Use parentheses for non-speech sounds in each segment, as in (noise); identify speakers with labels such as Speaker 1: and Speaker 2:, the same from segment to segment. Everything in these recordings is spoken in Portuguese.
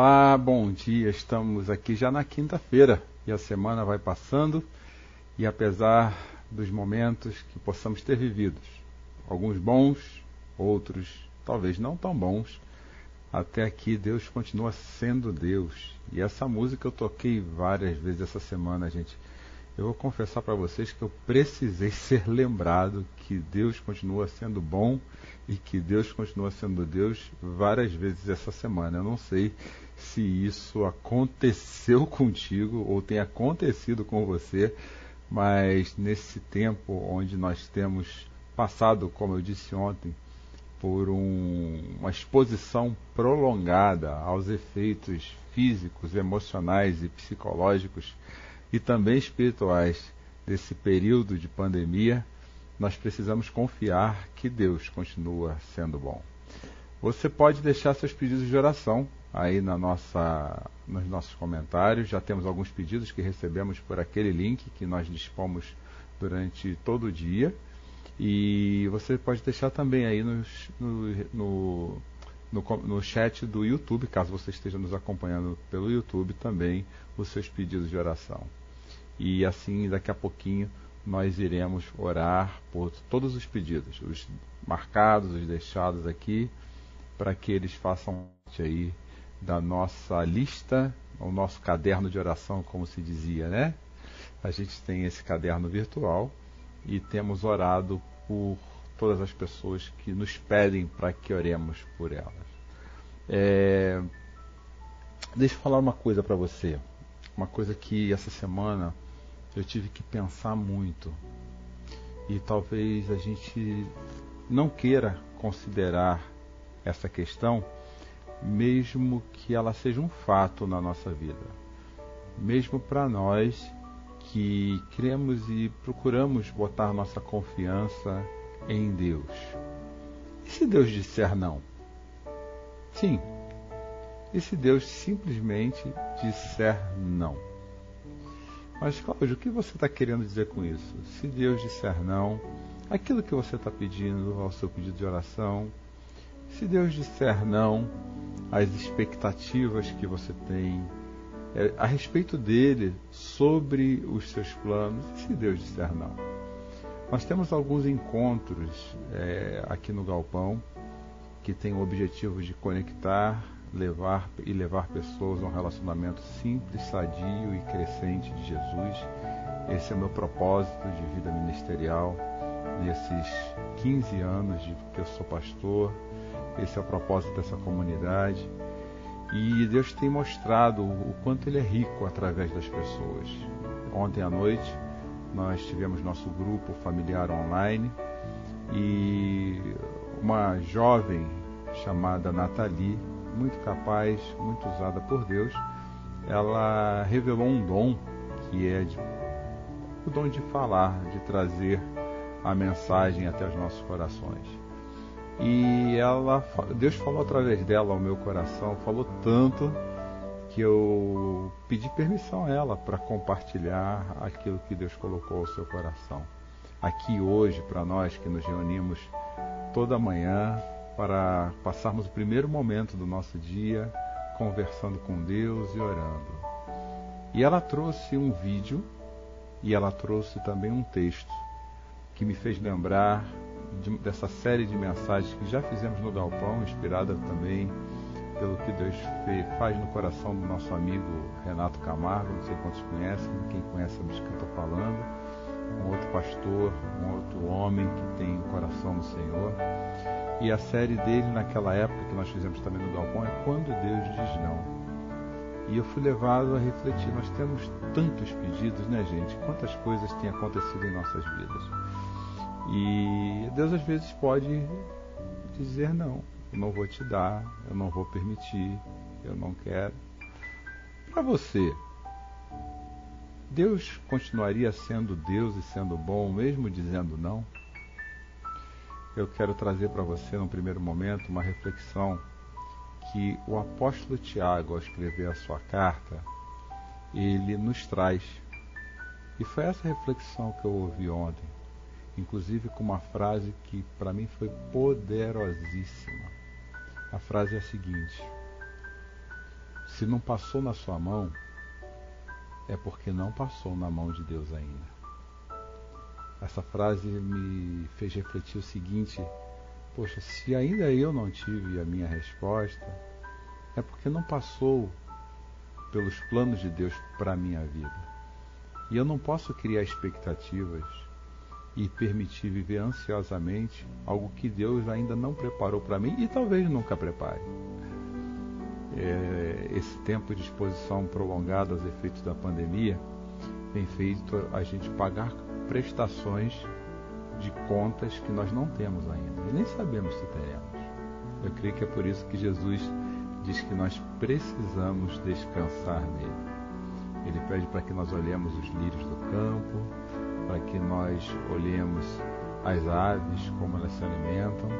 Speaker 1: Olá, bom dia. Estamos aqui já na quinta-feira e a semana vai passando e apesar dos momentos que possamos ter vividos, alguns bons, outros talvez não tão bons, até aqui Deus continua sendo Deus. E essa música eu toquei várias vezes essa semana, gente. Eu vou confessar para vocês que eu precisei (laughs) ser lembrado que Deus continua sendo bom e que Deus continua sendo Deus várias vezes essa semana. Eu não sei se isso aconteceu (laughs) contigo ou tem acontecido com você, mas nesse tempo onde nós temos passado, como eu disse ontem, por um, uma exposição prolongada aos efeitos físicos, emocionais e psicológicos e também espirituais desse período de pandemia, nós precisamos confiar que Deus continua sendo bom. Você pode deixar seus pedidos de oração aí na nossa, nos nossos comentários. Já temos alguns pedidos que recebemos por aquele link que nós dispomos durante todo o dia. E você pode deixar também aí nos, no, no, no, no chat do YouTube, caso você esteja nos acompanhando pelo YouTube, também os seus pedidos de oração e assim daqui a pouquinho nós iremos orar por todos os pedidos, os marcados, os deixados aqui, para que eles façam aí da nossa lista, o nosso caderno de oração, como se dizia, né? A gente tem esse caderno virtual e temos orado por todas as pessoas que nos pedem para que oremos por elas. É... Deixa eu falar uma coisa para você, uma coisa que essa semana eu tive que pensar muito. E talvez a gente não queira considerar essa questão, mesmo que ela seja um fato na nossa vida. Mesmo para nós que cremos e procuramos botar nossa confiança em Deus. E se Deus disser não? Sim. E se Deus simplesmente disser não? Mas, Cláudio, o que você está querendo dizer com isso? Se Deus disser não, aquilo que você está pedindo ao seu pedido de oração, se Deus disser não, as expectativas que você tem é, a respeito dele, sobre os seus planos, e se Deus disser não. Nós temos alguns encontros é, aqui no Galpão que têm o objetivo de conectar levar e levar pessoas a um relacionamento simples, sadio e crescente de Jesus. Esse é o meu propósito de vida ministerial nesses 15 anos de que eu sou pastor. Esse é o propósito dessa comunidade. E Deus tem mostrado o quanto Ele é rico através das pessoas. Ontem à noite nós tivemos nosso grupo familiar online e uma jovem chamada Nathalie muito capaz, muito usada por Deus, ela revelou um dom que é de, o dom de falar, de trazer a mensagem até os nossos corações. E ela, Deus falou através dela ao meu coração, falou tanto que eu pedi permissão a ela para compartilhar aquilo que Deus colocou ao seu coração. Aqui hoje, para nós que nos reunimos toda manhã para passarmos o primeiro momento do nosso dia conversando com Deus e orando. E ela trouxe um vídeo e ela trouxe também um texto que me fez lembrar de, dessa série de mensagens que já fizemos no Galpão, inspirada também pelo que Deus faz no coração do nosso amigo Renato Camargo, não sei quantos conhecem, quem conhece sabe de que eu estou falando, um outro pastor, um outro homem que tem o coração no Senhor. E a série dele naquela época que nós fizemos também no Galpão é Quando Deus Diz Não. E eu fui levado a refletir. Nós temos tantos pedidos, né, gente? Quantas coisas têm acontecido em nossas vidas. E Deus às vezes pode dizer não. Eu não vou te dar, eu não vou permitir, eu não quero. Para você, Deus continuaria sendo Deus e sendo bom, mesmo dizendo não? Eu quero trazer para você, no primeiro momento, uma reflexão que o apóstolo Tiago, ao escrever a sua carta, ele nos traz. E foi essa reflexão que eu ouvi ontem, inclusive com uma frase que para mim foi poderosíssima. A frase é a seguinte: Se não passou na sua mão, é porque não passou na mão de Deus ainda. Essa frase me fez refletir o seguinte: poxa, se ainda eu não tive a minha resposta, é porque não passou pelos planos de Deus para a minha vida. E eu não posso criar expectativas e permitir viver ansiosamente algo que Deus ainda não preparou para mim e talvez nunca prepare é, esse tempo de exposição prolongada aos efeitos da pandemia tem feito a gente pagar prestações de contas que nós não temos ainda e nem sabemos se teremos. Eu creio que é por isso que Jesus diz que nós precisamos descansar nele. Ele pede para que nós olhemos os lírios do campo, para que nós olhemos as aves, como elas se alimentam,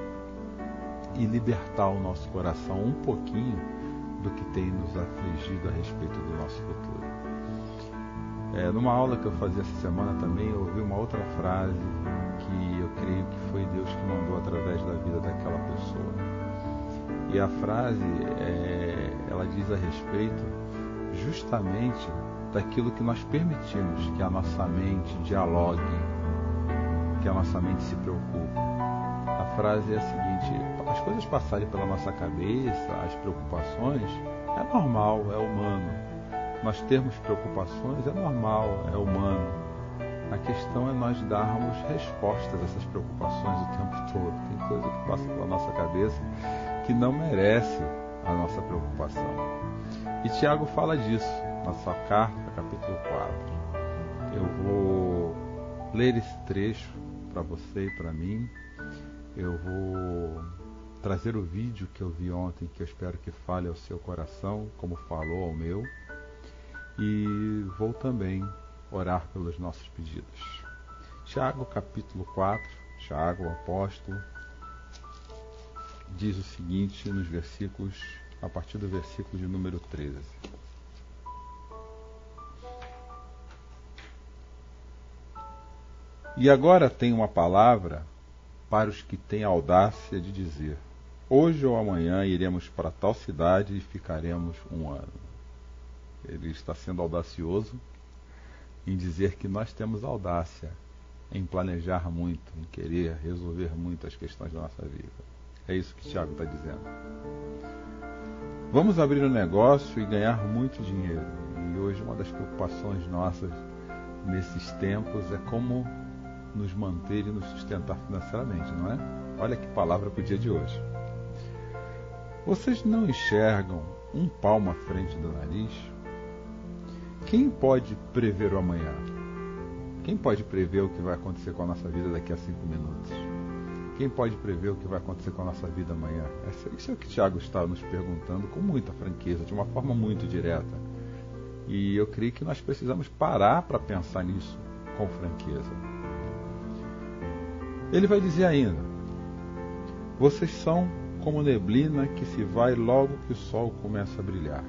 Speaker 1: e libertar o nosso coração um pouquinho do que tem nos afligido a respeito do nosso futuro. É, numa aula que eu fazia essa semana também, eu ouvi uma outra frase que eu creio que foi Deus que mandou através da vida daquela pessoa. E a frase, é, ela diz a respeito justamente daquilo que nós permitimos que a nossa mente dialogue, que a nossa mente se preocupe. A frase é a seguinte: as coisas passarem pela nossa cabeça, as preocupações, é normal, é humano. Nós termos preocupações é normal, é humano. A questão é nós darmos respostas a essas preocupações o tempo todo. Tem coisa que passa pela nossa cabeça que não merece a nossa preocupação. E Tiago fala disso na sua carta, capítulo 4. Eu vou ler esse trecho para você e para mim. Eu vou trazer o vídeo que eu vi ontem, que eu espero que fale ao seu coração, como falou ao meu, e vou também orar pelos nossos pedidos. Tiago, capítulo 4, Tiago, o apóstolo, diz o seguinte nos versículos, a partir do versículo de número 13. E agora tem uma palavra para os que têm audácia de dizer: Hoje ou amanhã iremos para tal cidade e ficaremos um ano. Ele está sendo audacioso em dizer que nós temos audácia em planejar muito, em querer resolver muito as questões da nossa vida. É isso que Tiago está dizendo. Vamos abrir um negócio e ganhar muito dinheiro. E hoje uma das preocupações nossas nesses tempos é como nos manter e nos sustentar financeiramente, não é? Olha que palavra para o dia de hoje. Vocês não enxergam um palmo à frente do nariz? Quem pode prever o amanhã? Quem pode prever o que vai acontecer com a nossa vida daqui a cinco minutos? Quem pode prever o que vai acontecer com a nossa vida amanhã? Isso é o que Tiago está nos perguntando com muita franqueza, de uma forma muito direta. E eu creio que nós precisamos parar para pensar nisso com franqueza. Ele vai dizer ainda: Vocês são como neblina que se vai logo que o sol começa a brilhar.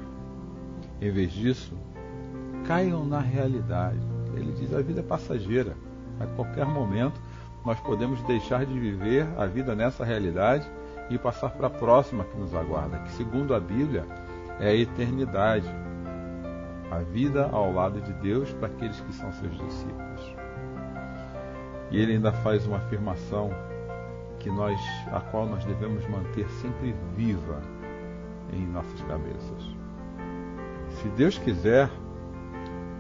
Speaker 1: Em vez disso, caiam na realidade. Ele diz: a vida é passageira. A qualquer momento, nós podemos deixar de viver a vida nessa realidade e passar para a próxima que nos aguarda, que, segundo a Bíblia, é a eternidade. A vida ao lado de Deus para aqueles que são seus discípulos. E ele ainda faz uma afirmação que nós, a qual nós devemos manter sempre viva em nossas cabeças. Se Deus quiser,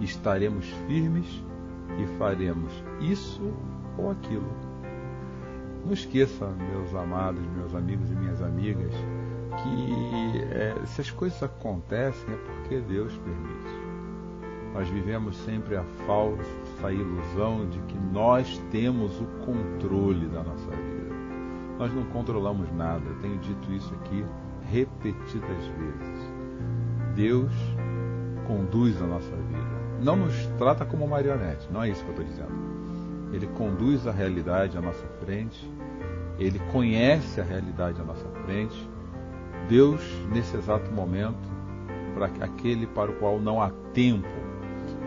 Speaker 1: estaremos firmes e faremos isso ou aquilo. Não esqueça, meus amados, meus amigos e minhas amigas, que é, se as coisas acontecem é porque Deus permite. Nós vivemos sempre a falsa ilusão de que nós temos o controle da nossa vida. Nós não controlamos nada, eu tenho dito isso aqui repetidas vezes. Deus conduz a nossa vida. Não nos trata como marionete, não é isso que eu estou dizendo. Ele conduz a realidade à nossa frente, ele conhece a realidade à nossa frente. Deus, nesse exato momento, para aquele para o qual não há tempo,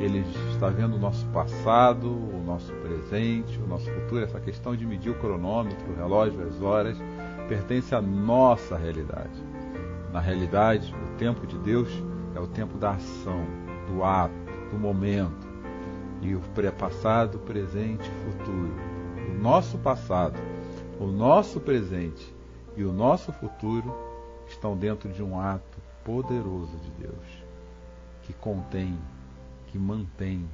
Speaker 1: ele está vendo o nosso passado, o nosso presente, o nosso futuro. Essa questão de medir o cronômetro, o relógio, as horas, pertence à nossa realidade. Na realidade, o tempo de Deus é o tempo da ação, do ato, do momento. E o passado, presente e futuro. O nosso passado, o nosso presente e o nosso futuro estão dentro de um ato poderoso de Deus, que contém, que mantém,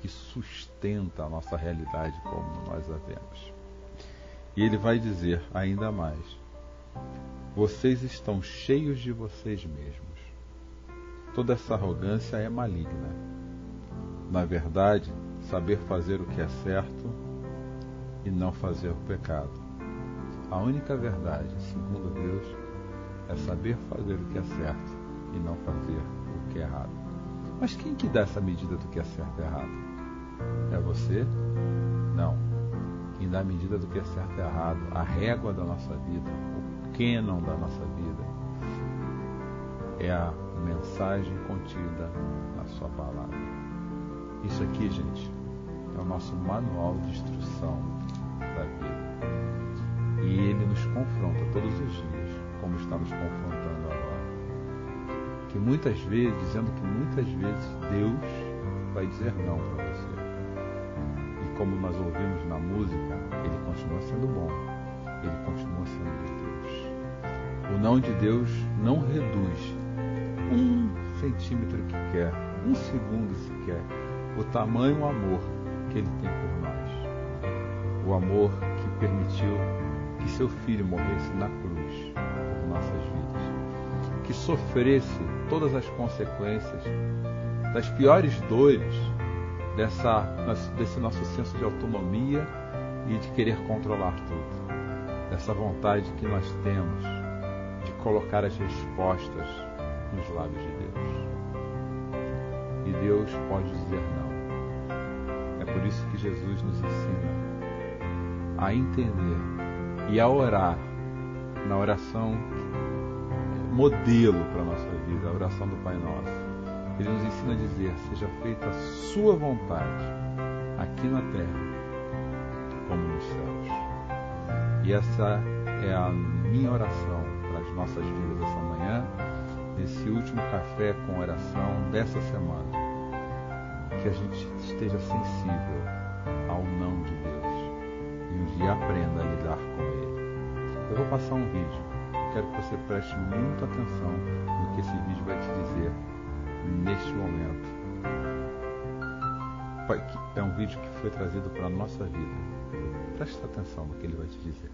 Speaker 1: que sustenta a nossa realidade como nós a vemos. E ele vai dizer ainda mais: vocês estão cheios de vocês mesmos. Toda essa arrogância é maligna. Na verdade, saber fazer o que é certo e não fazer o pecado. A única verdade, segundo Deus, é saber fazer o que é certo e não fazer o que é errado. Mas quem que dá essa medida do que é certo e errado? É você? Não. Quem dá a medida do que é certo e errado, a régua da nossa vida, o cânon da nossa vida, é a mensagem contida na sua palavra. Isso aqui, gente, é o nosso manual de instrução da vida. E ele nos confronta todos os dias, como confrontando agora. Que muitas vezes, dizendo que muitas vezes Deus vai dizer não para você. E como nós ouvimos na música, ele continua sendo bom, ele continua sendo de Deus. O não de Deus não reduz um centímetro que quer, um segundo sequer, o tamanho amor que ele tem por nós. O amor que permitiu que seu filho morresse na cruz por nossas vidas. Que sofresse todas as consequências das piores dores dessa, desse nosso senso de autonomia e de querer controlar tudo. Dessa vontade que nós temos de colocar as respostas nos lábios de Deus. E Deus pode dizer não. É por isso que Jesus nos ensina a entender e a orar na oração modelo para a nossa vida, a oração do Pai Nosso. Ele nos ensina a dizer: seja feita a sua vontade, aqui na terra, como nos céus. E essa é a minha oração para as nossas vidas essa manhã nesse último café com oração dessa semana, que a gente esteja sensível ao não de Deus e um dia aprenda a lidar com ele. Eu vou passar um vídeo, quero que você preste muita atenção no que esse vídeo vai te dizer neste momento. É um vídeo que foi trazido para a nossa vida. Preste atenção no que ele vai te dizer.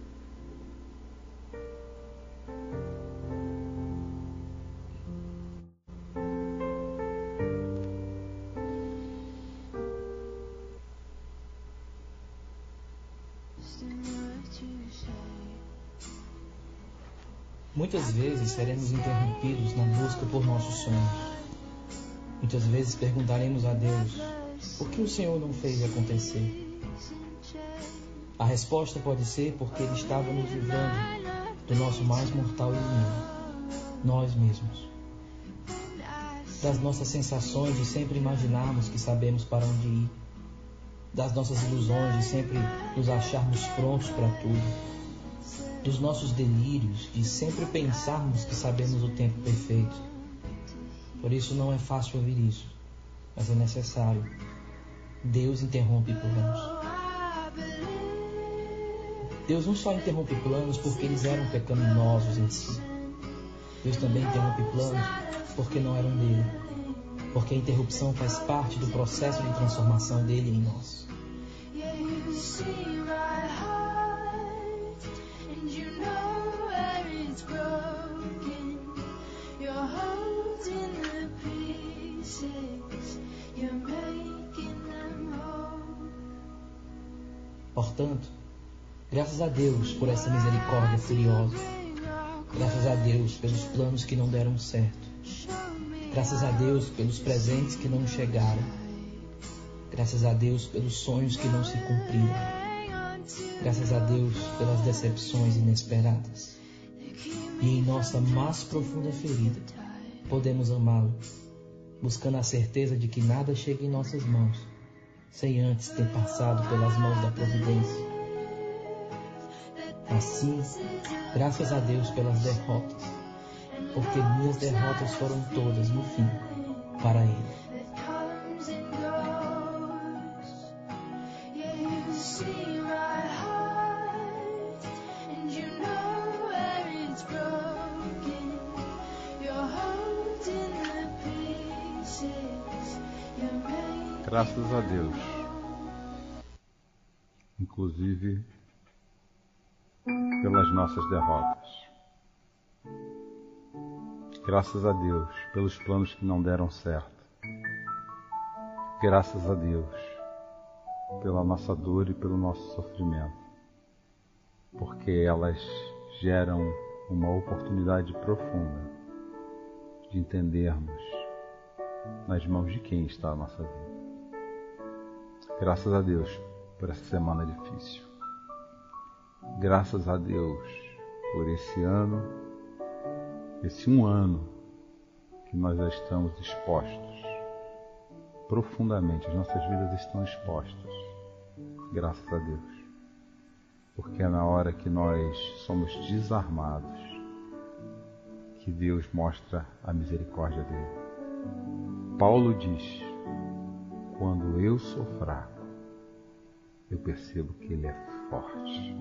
Speaker 2: Muitas vezes seremos interrompidos na busca por nossos sonhos. Muitas vezes perguntaremos a Deus: por que o Senhor não fez acontecer? A resposta pode ser porque Ele estava nos livrando do nosso mais mortal inimigo, nós mesmos. Das nossas sensações de sempre imaginarmos que sabemos para onde ir, das nossas ilusões de sempre nos acharmos prontos para tudo dos nossos delírios, de sempre pensarmos que sabemos o tempo perfeito. Por isso não é fácil ouvir isso, mas é necessário. Deus interrompe planos. Deus não só interrompe planos porque eles eram pecaminosos em si. Deus também interrompe planos porque não eram dele. Porque a interrupção faz parte do processo de transformação dele em nós. Portanto, graças a Deus por essa misericórdia furiosa. Graças a Deus pelos planos que não deram certo. Graças a Deus pelos presentes que não chegaram. Graças a Deus pelos sonhos que não se cumpriram. Graças a Deus pelas decepções inesperadas. E em nossa mais profunda ferida, podemos amá-lo, buscando a certeza de que nada chega em nossas mãos sem antes ter passado pelas mãos da providência. Assim, graças a Deus pelas derrotas, porque minhas derrotas foram todas, no fim, para Ele.
Speaker 1: Graças a Deus. Inclusive pelas nossas derrotas. Graças a Deus pelos planos que não deram certo. Graças a Deus pela nossa dor e pelo nosso sofrimento. Porque elas geram uma oportunidade profunda de entendermos nas mãos de quem está a nossa vida. Graças a Deus por essa semana difícil. Graças a Deus por esse ano, esse um ano que nós já estamos expostos. Profundamente, as nossas vidas estão expostas. Graças a Deus. Porque é na hora que nós somos desarmados que Deus mostra a misericórdia dele. Paulo diz: quando eu sou fraco, eu percebo que Ele é forte.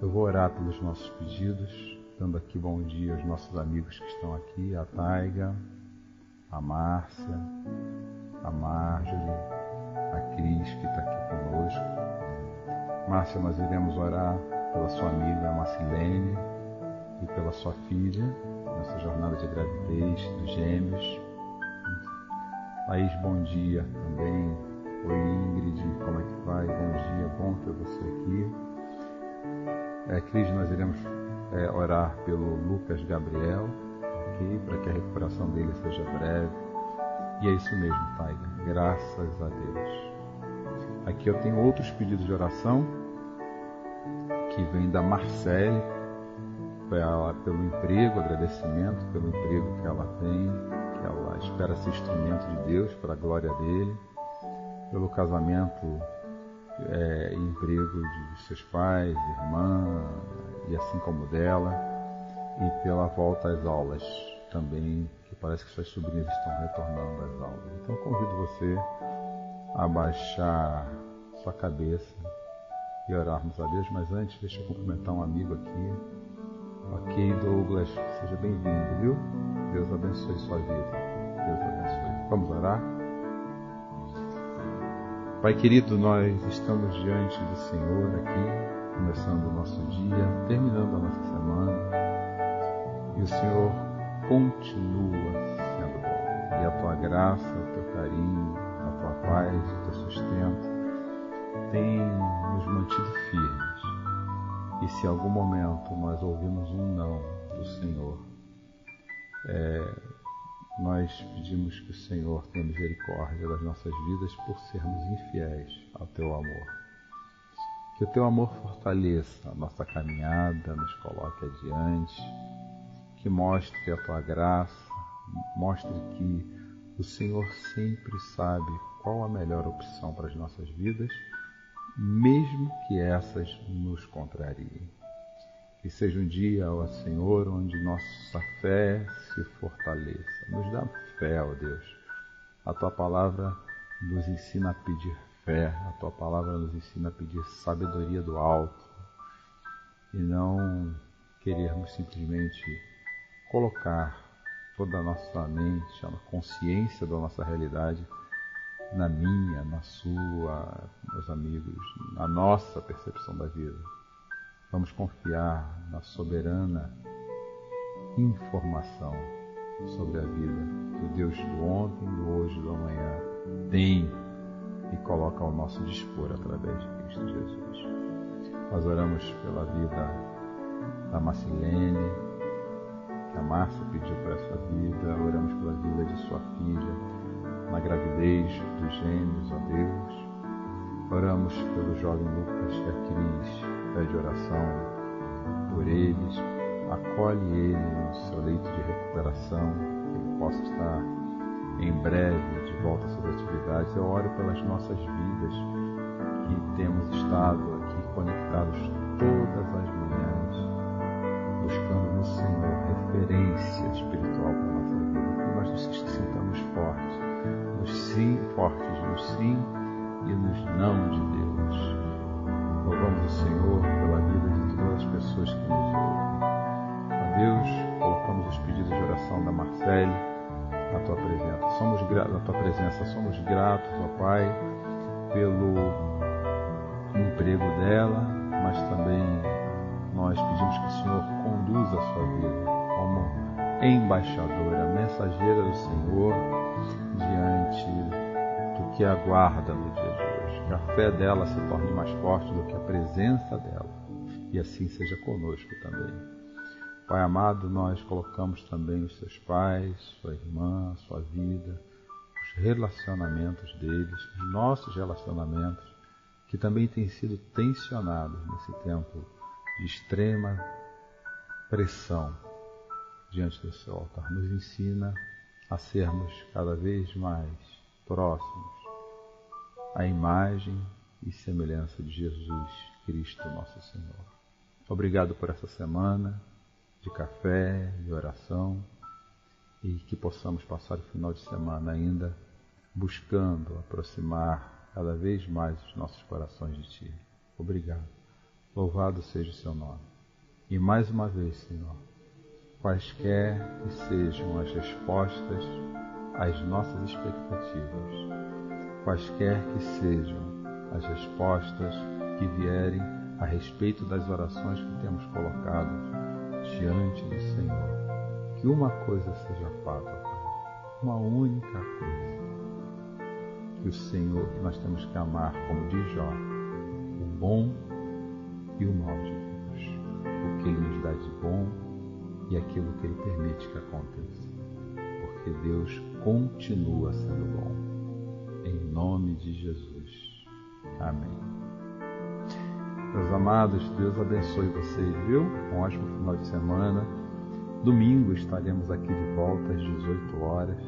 Speaker 1: Eu vou orar pelos nossos pedidos, dando aqui bom dia aos nossos amigos que estão aqui, a Taiga, a Márcia, a Marjorie, a Cris que está aqui conosco. Márcia, nós iremos orar pela sua amiga Marcilene e pela sua filha, nessa jornada de gravidez dos gêmeos. Laís, bom dia também. Oi Ingrid, como é que vai? Bom dia, bom ter você aqui. É, Cris, nós iremos é, orar pelo Lucas Gabriel, ok? Para que a recuperação dele seja breve. E é isso mesmo, Pai. Graças a Deus. Aqui eu tenho outros pedidos de oração que vem da Marcele, pelo emprego, agradecimento pelo emprego que ela tem, ela espera ser instrumento de Deus para a glória dele, pelo casamento é, e emprego de seus pais, irmã e assim como dela, e pela volta às aulas também, que parece que suas sobrinhas estão retornando às aulas. Então convido você a baixar sua cabeça e orarmos a Deus, mas antes deixa eu cumprimentar um amigo aqui. Ok, Douglas, seja bem-vindo, viu? Deus abençoe sua vida. Deus abençoe. Vamos orar? Pai querido, nós estamos diante do Senhor aqui, começando o nosso dia, terminando a nossa semana. E o Senhor continua sendo bom. E a tua graça, o teu carinho, a tua paz, o teu sustento tem nos mantido firmes. E se em algum momento nós ouvimos um não do Senhor, é, nós pedimos que o Senhor tenha misericórdia das nossas vidas por sermos infiéis ao teu amor. Que o teu amor fortaleça a nossa caminhada, nos coloque adiante, que mostre a tua graça, mostre que o Senhor sempre sabe qual a melhor opção para as nossas vidas, mesmo que essas nos contrariem. Que seja um dia, ó Senhor, onde nossa fé se fortaleça. Nos dá fé, ó Deus. A tua palavra nos ensina a pedir fé, a tua palavra nos ensina a pedir sabedoria do alto e não querermos simplesmente colocar toda a nossa mente, a consciência da nossa realidade na minha, na sua, meus amigos, na nossa percepção da vida Vamos confiar na soberana informação sobre a vida que Deus do ontem, do hoje do amanhã tem e coloca ao nosso dispor através de Cristo Jesus. Nós oramos pela vida da Marcilene, que a Márcia pediu por essa vida, oramos pela vida de sua filha, na gravidez dos gêmeos, ó Deus. Oramos pelo jovem Lucas que a Cris pede oração por eles, acolhe ele no seu leito de recuperação, que ele possa estar em breve de volta às suas atividades. Eu oro pelas nossas vidas que temos estado aqui conectados todas as manhãs, buscando no Senhor referência sim e nos não de Deus. Louvamos o Senhor pela vida de todas as pessoas que nos ouvem. A Deus, colocamos os pedidos de oração da Marcele na tua presença. Somos na tua presença, somos gratos, ó Pai, pelo emprego dela, mas também nós pedimos que o Senhor conduza a sua vida como embaixadora, mensageira do Senhor diante que aguarda no dia de hoje. Que a fé dela se torne mais forte do que a presença dela. E assim seja conosco também. Pai amado, nós colocamos também os seus pais, sua irmã, sua vida, os relacionamentos deles, os nossos relacionamentos, que também têm sido tensionados nesse tempo de extrema pressão diante do seu altar. Nos ensina a sermos cada vez mais próximos à imagem e semelhança de Jesus Cristo, nosso Senhor. Obrigado por essa semana de café, de oração e que possamos passar o final de semana ainda buscando aproximar cada vez mais os nossos corações de Ti. Obrigado. Louvado seja o Seu nome. E mais uma vez, Senhor, quaisquer que sejam as respostas às nossas expectativas, quaisquer que sejam as respostas que vierem a respeito das orações que temos colocado diante do Senhor. Que uma coisa seja fato. Uma única coisa. Que o Senhor, que nós temos que amar, como diz Jó, o bom e o mal de Deus. O que Ele nos dá de bom e aquilo que Ele permite que aconteça. Porque Deus continua sendo bom. Nome de Jesus. Amém. Meus amados, Deus abençoe vocês, viu? Um ótimo final de semana. Domingo estaremos aqui de volta às 18 horas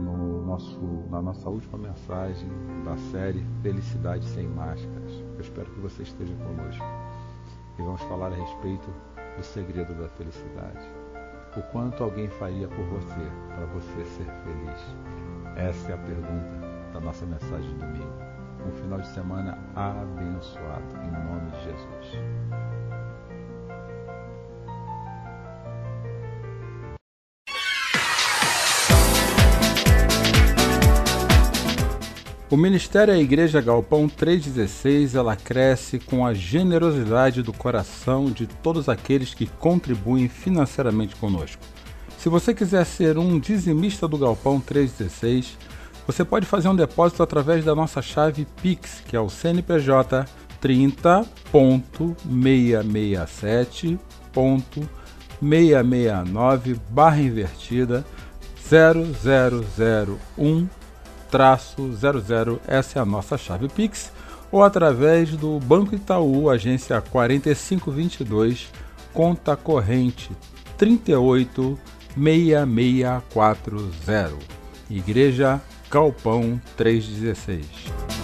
Speaker 1: no nosso, na nossa última mensagem da série Felicidade Sem Máscaras. Eu espero que você esteja conosco. E vamos falar a respeito do segredo da felicidade. O quanto alguém faria por você para você ser feliz? Essa é a pergunta da nossa mensagem de domingo um final de semana abençoado, em nome de Jesus. O Ministério A Igreja Galpão 316, ela cresce com a generosidade do coração de todos aqueles que contribuem financeiramente conosco. Se você quiser ser um dizimista do Galpão 316, você pode fazer um depósito através da nossa chave Pix, que é o CNPJ 30.667.669 barra invertida 0001 traço 00, essa é a nossa chave Pix, ou através do Banco Itaú, agência 4522, conta corrente 386640. Igreja Galpão 316.